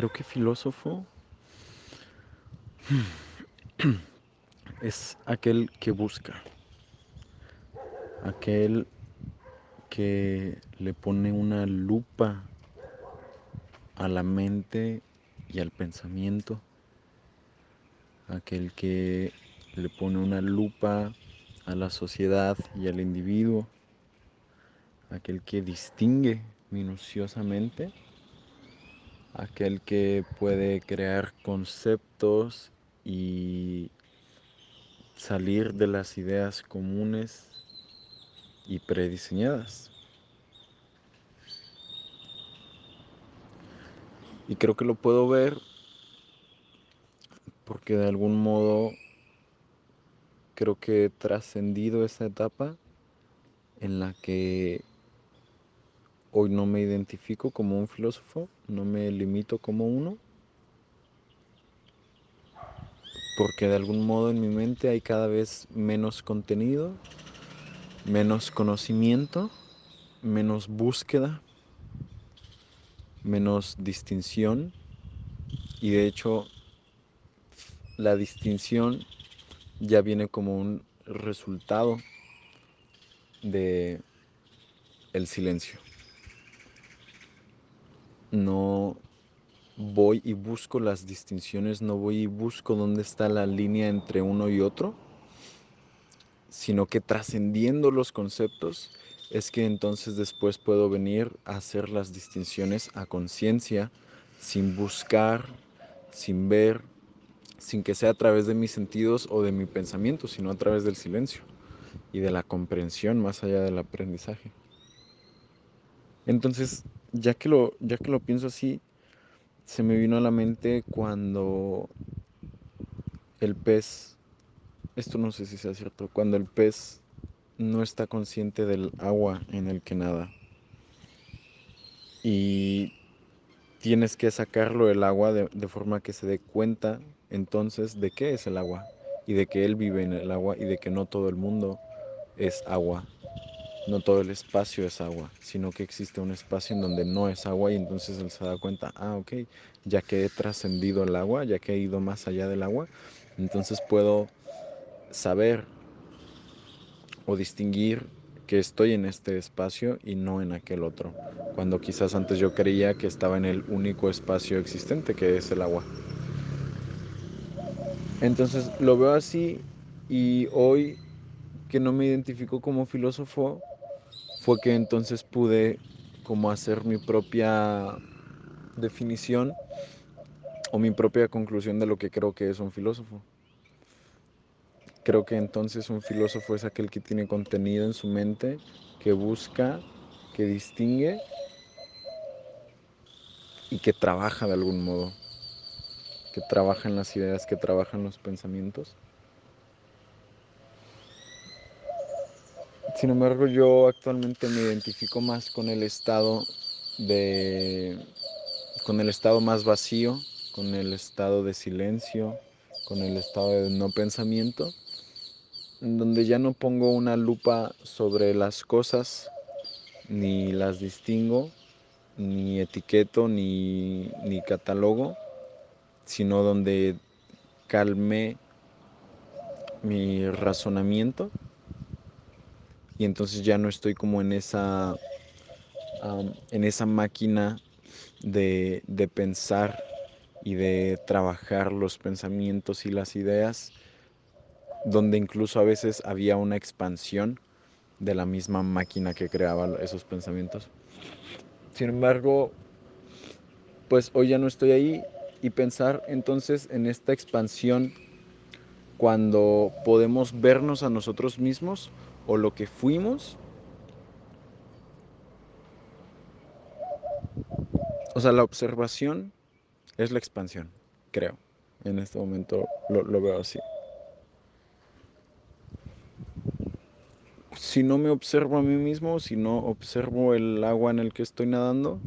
creo que filósofo. Es aquel que busca, aquel que le pone una lupa a la mente y al pensamiento, aquel que le pone una lupa a la sociedad y al individuo, aquel que distingue minuciosamente, aquel que puede crear conceptos y salir de las ideas comunes y prediseñadas. Y creo que lo puedo ver porque de algún modo creo que he trascendido esa etapa en la que hoy no me identifico como un filósofo, no me limito como uno, porque de algún modo en mi mente hay cada vez menos contenido, menos conocimiento, menos búsqueda, menos distinción y de hecho la distinción ya viene como un resultado de el silencio. No voy y busco las distinciones, no voy y busco dónde está la línea entre uno y otro, sino que trascendiendo los conceptos es que entonces después puedo venir a hacer las distinciones a conciencia, sin buscar, sin ver, sin que sea a través de mis sentidos o de mi pensamiento, sino a través del silencio y de la comprensión más allá del aprendizaje. Entonces, ya que lo, ya que lo pienso así, se me vino a la mente cuando el pez, esto no sé si sea cierto, cuando el pez no está consciente del agua en el que nada. Y tienes que sacarlo del agua de, de, forma que se dé cuenta entonces de qué es el agua y de que él vive en el agua y de que no todo el mundo es agua, no todo el espacio es agua, sino que existe un espacio en donde no es agua y entonces él se da cuenta, ah, ok, ya que he trascendido el agua, ya que he ido más allá del agua, entonces puedo saber o distinguir que estoy en este espacio y no en aquel otro, cuando quizás antes yo creía que estaba en el único espacio existente que es el agua. Entonces lo veo así y hoy que no me identifico como filósofo fue que entonces pude como hacer mi propia definición o mi propia conclusión de lo que creo que es un filósofo. Creo que entonces un filósofo es aquel que tiene contenido en su mente, que busca, que distingue y que trabaja de algún modo que trabaja en las ideas, que trabaja en los pensamientos. Sin embargo, yo actualmente me identifico más con el estado de con el estado más vacío, con el estado de silencio, con el estado de no pensamiento, en donde ya no pongo una lupa sobre las cosas, ni las distingo, ni etiqueto, ni, ni catalogo, sino donde calmé mi razonamiento y entonces ya no estoy como en esa, en esa máquina de, de pensar y de trabajar los pensamientos y las ideas, donde incluso a veces había una expansión de la misma máquina que creaba esos pensamientos. Sin embargo, pues hoy ya no estoy ahí y pensar entonces en esta expansión cuando podemos vernos a nosotros mismos o lo que fuimos. O sea, la observación es la expansión, creo. En este momento lo, veo así. Si no me observo a mí mismo, si no observo el agua en el que estoy nadando,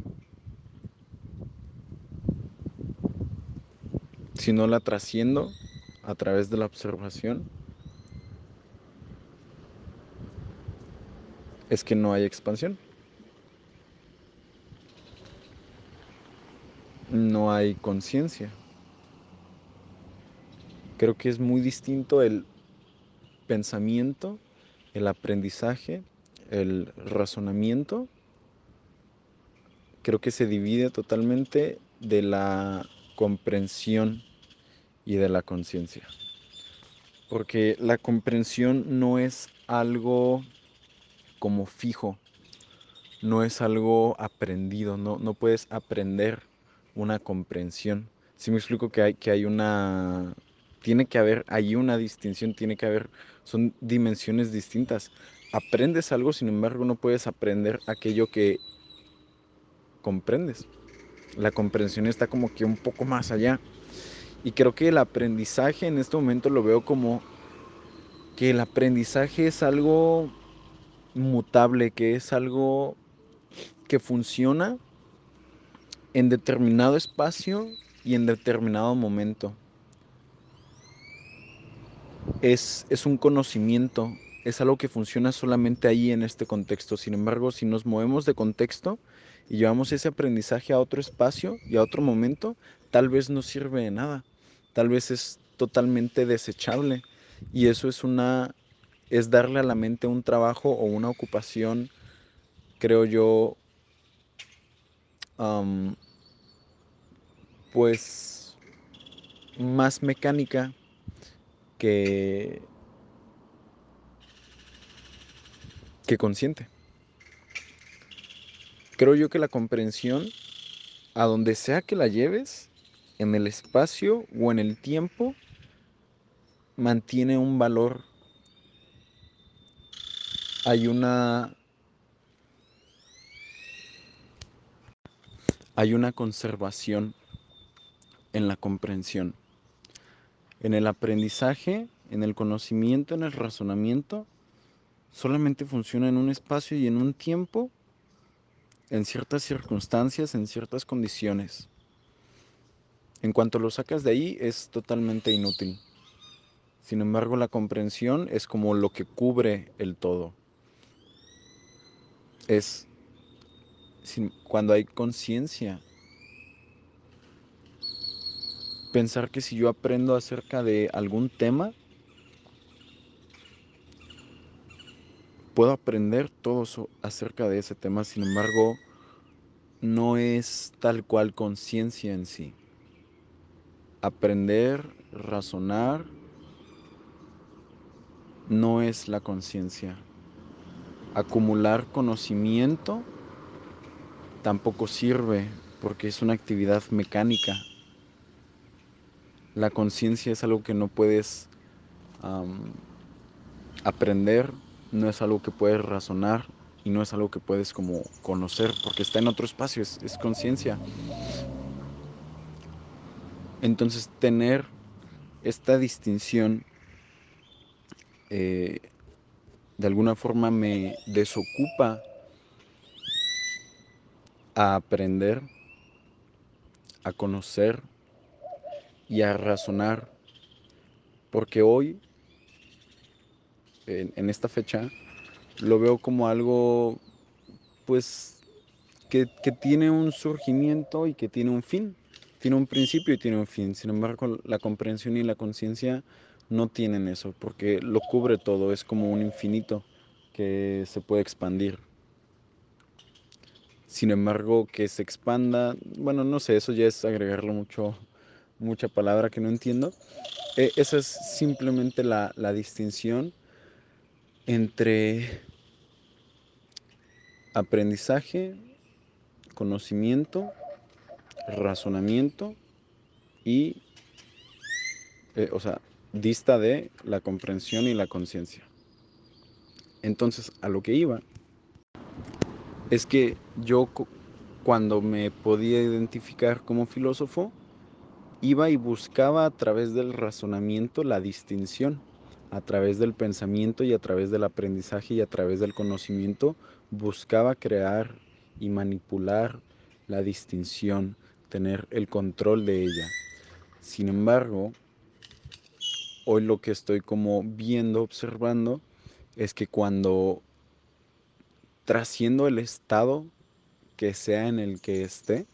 si no la trasciendo a través de la observación, es que no hay expansión. no hay conciencia. Creo que es muy distinto el pensamiento, el aprendizaje, el razonamiento. Creo que se divide totalmente de la comprensión y de la conciencia. Porque la comprensión no es algo como fijo, no es algo aprendido, no, no puedes aprender una comprensión. Si me explico que hay, que hay una, tiene que haber, hay una distinción, tiene que haber, son dimensiones distintas. Aprendes algo, sin embargo, no puedes aprender aquello que comprendes. La comprensión está como que un poco más allá. Y creo que el aprendizaje en este momento lo veo como que el aprendizaje es algo mutable, que es algo que funciona en determinado espacio y en determinado momento. Es, es, un conocimiento, es algo que funciona solamente ahí en este contexto. Sin embargo, si nos movemos de contexto y llevamos ese aprendizaje a otro espacio y a otro momento, tal vez no sirve de nada. Tal vez es totalmente desechable. Y eso es una es darle a la mente un trabajo o una ocupación, creo yo, pues más mecánica que, que consciente. Creo yo que la comprensión, a donde sea que la lleves, en el espacio o en el tiempo, mantiene un valor. Hay una hay una conservación en la comprensión. En el aprendizaje, en el conocimiento, en el razonamiento, solamente funciona en un espacio y en un tiempo, en ciertas circunstancias, en ciertas condiciones. En cuanto lo sacas de ahí, es totalmente inútil. Sin embargo, la comprensión es como lo que cubre el todo. Es cuando hay conciencia. Pensar que si yo aprendo acerca de algún tema, puedo aprender todo acerca de ese tema, sin embargo, no es tal cual conciencia en sí. Aprender, razonar, no es la conciencia. Acumular conocimiento tampoco sirve porque es una actividad mecánica. La conciencia es algo que no puedes aprender, no es algo que puedes razonar y no es algo que puedes como conocer porque está en otro espacio, es, conciencia. Entonces tener esta distinción eh, de alguna forma me desocupa a aprender, a conocer y a razonar, porque hoy, en, esta fecha, lo veo como algo, pues, que, que tiene un surgimiento y que tiene un fin, tiene un principio y tiene un fin. Sin embargo, la comprensión y la conciencia no tienen eso, porque lo cubre todo, es como un infinito que se puede expandir. Sin embargo, que se expanda, bueno, no sé, eso ya es agregarlo mucho, mucha palabra que no entiendo. E, esa es simplemente la, la distinción entre aprendizaje, conocimiento, razonamiento y, eh, o sea, dista de la comprensión y la conciencia. Entonces, a lo que iba es que yo cuando me podía identificar como filósofo, iba y buscaba a través del razonamiento la distinción, a través del pensamiento y a través del aprendizaje y a través del conocimiento, buscaba crear y manipular la distinción, tener el control de ella. Sin embargo, hoy lo que estoy como viendo, observando, es que cuando trasciendo el estado que sea en el que esté,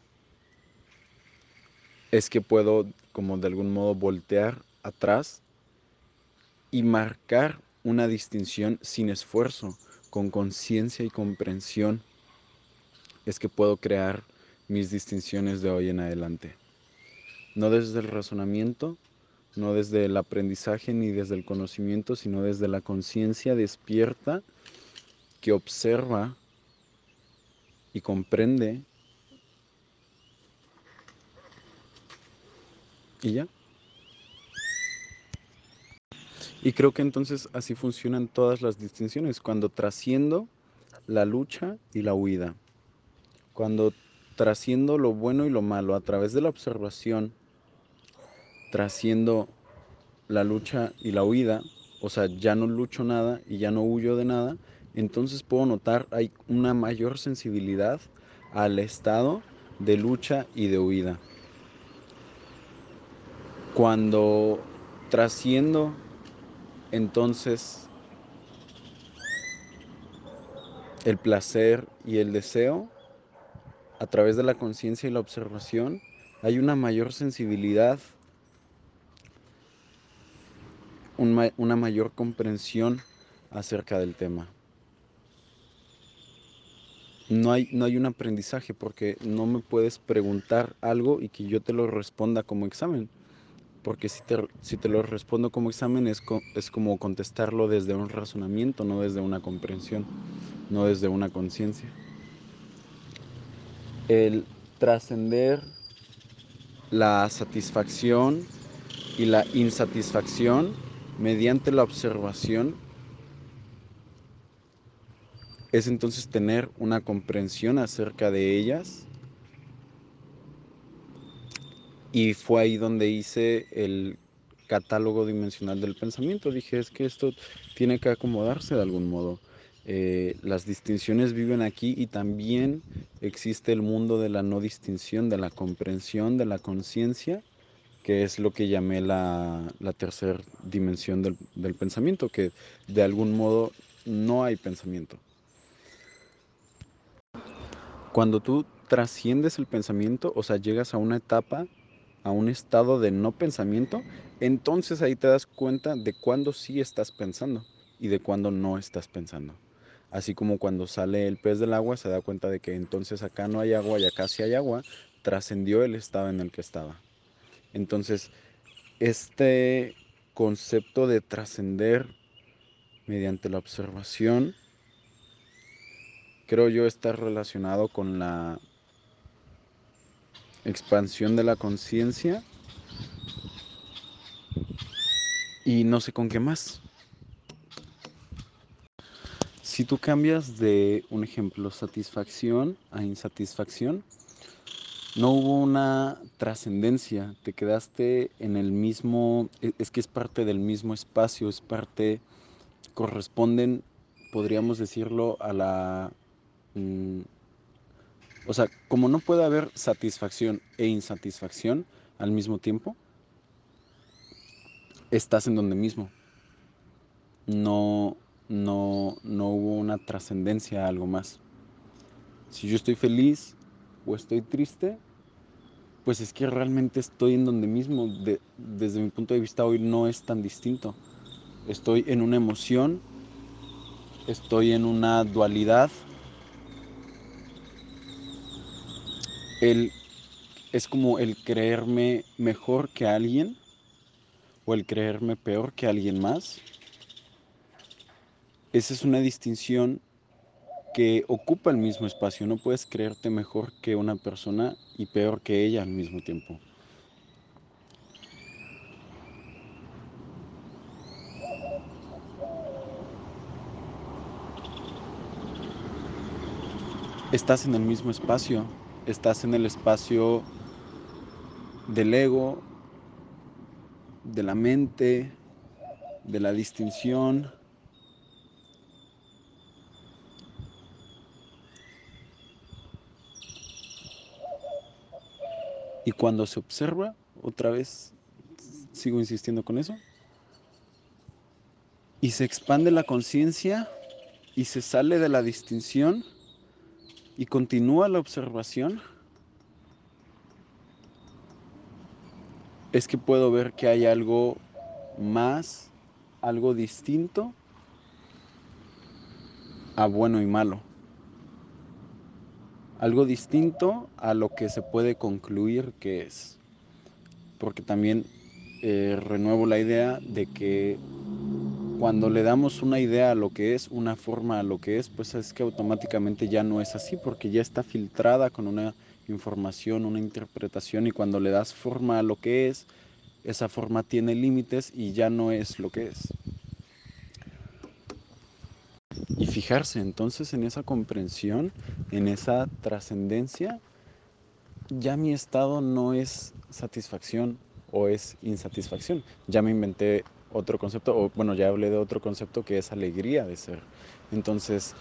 es que puedo como de algún modo voltear atrás y marcar una distinción sin esfuerzo, con conciencia y comprensión, es que puedo crear mis distinciones de hoy en adelante. No desde el razonamiento, no desde el aprendizaje ni desde el conocimiento, sino desde la conciencia despierta que observa y comprende. Y ya. Y creo que entonces así funcionan todas las distinciones, cuando trasciendo la lucha y la huida, cuando trasciendo lo bueno y lo malo a través de la observación, trasciendo la lucha y la huida, o sea, ya no lucho nada y ya no huyo de nada, entonces puedo notar hay una mayor sensibilidad al estado de lucha y de huida. Cuando trasciendo entonces el placer y el deseo, a través de la conciencia y la observación, hay una mayor sensibilidad, una mayor comprensión acerca del tema. No hay, no hay un aprendizaje porque no me puedes preguntar algo y que yo te lo responda como examen porque si te, si te lo respondo como examen es, es como contestarlo desde un razonamiento, no desde una comprensión, no desde una conciencia. El trascender la satisfacción y la insatisfacción mediante la observación es entonces tener una comprensión acerca de ellas y fue ahí donde hice el catálogo dimensional del pensamiento. Dije, es que esto tiene que acomodarse de algún modo. Eh, las distinciones viven aquí y también existe el mundo de la no distinción, de la comprensión, de la conciencia, que es lo que llamé la, tercera dimensión del, del pensamiento, que de algún modo no hay pensamiento. Cuando tú trasciendes el pensamiento, o sea, llegas a una etapa a un estado de no pensamiento, entonces ahí te das cuenta de cuándo sí estás pensando y de cuándo no estás pensando. Así como cuando sale el pez del agua se da cuenta de que entonces acá no hay agua y acá sí hay agua, trascendió el estado en el que estaba. Entonces, este concepto de trascender mediante la observación, creo yo está relacionado con la expansión de la conciencia y no sé con qué más. Si tú cambias de un ejemplo satisfacción a insatisfacción, no hubo una trascendencia, te quedaste en el mismo, e, es que es parte del mismo espacio, es parte, corresponden, podríamos decirlo, a la mm, o sea, como no puede haber satisfacción e insatisfacción al mismo tiempo, estás en donde mismo. No, no, no hubo una trascendencia a algo más. Si yo estoy feliz o estoy triste, pues es que realmente estoy en donde mismo. desde mi punto de vista hoy no es tan distinto. Estoy en una emoción, estoy en una dualidad el, es como el creerme mejor que alguien o el creerme peor que alguien más. Esa es una distinción que ocupa el mismo espacio. No puedes creerte mejor que una persona y peor que ella al mismo tiempo. Estás en el mismo espacio, estás en el espacio del ego, de la mente, de la distinción. Y cuando se observa, otra vez sigo insistiendo con eso, y se expande la conciencia y se sale de la distinción, y continúa la observación, es que puedo ver que hay algo más, algo distinto a bueno y malo. Algo distinto a lo que se puede concluir que es. Porque también eh, renuevo la idea de que cuando le damos una idea a lo que es, una forma a lo que es, pues es que automáticamente ya no es así, porque ya está filtrada con una información, una interpretación, y cuando le das forma a lo que es, esa forma tiene límites y ya no es lo que es. Y fijarse entonces en esa comprensión, en esa trascendencia, ya mi estado no es satisfacción o es insatisfacción. Ya me inventé otro concepto, o bueno, ya hablé de otro concepto que es alegría de ser. Entonces,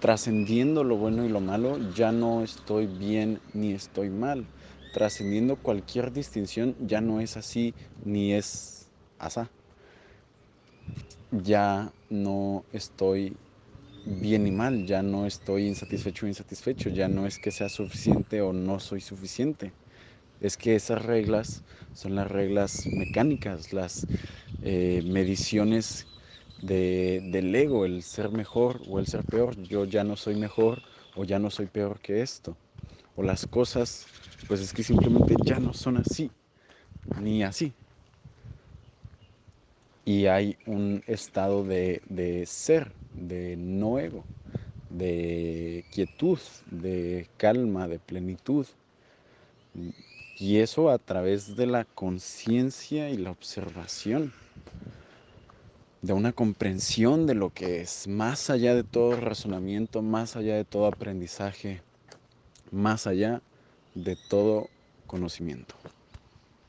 trascendiendo lo bueno y lo malo, ya no estoy bien ni estoy mal. Trascendiendo cualquier distinción, ya no es así ni es asá. Ya no estoy bien ni mal, ya no estoy insatisfecho o insatisfecho, ya no es que sea suficiente o no soy suficiente. Es que esas reglas son las reglas mecánicas, las eh, mediciones de, del ego, el ser mejor o el ser peor. Yo ya no soy mejor o ya no soy peor que esto. O las cosas, pues es que simplemente ya no son así, ni así. Y hay un estado de, de ser, de no ego, de quietud, de calma, de plenitud. Y eso a través de la conciencia y la observación de una comprensión de lo que es, más allá de todo razonamiento, más allá de todo aprendizaje, más allá de todo conocimiento.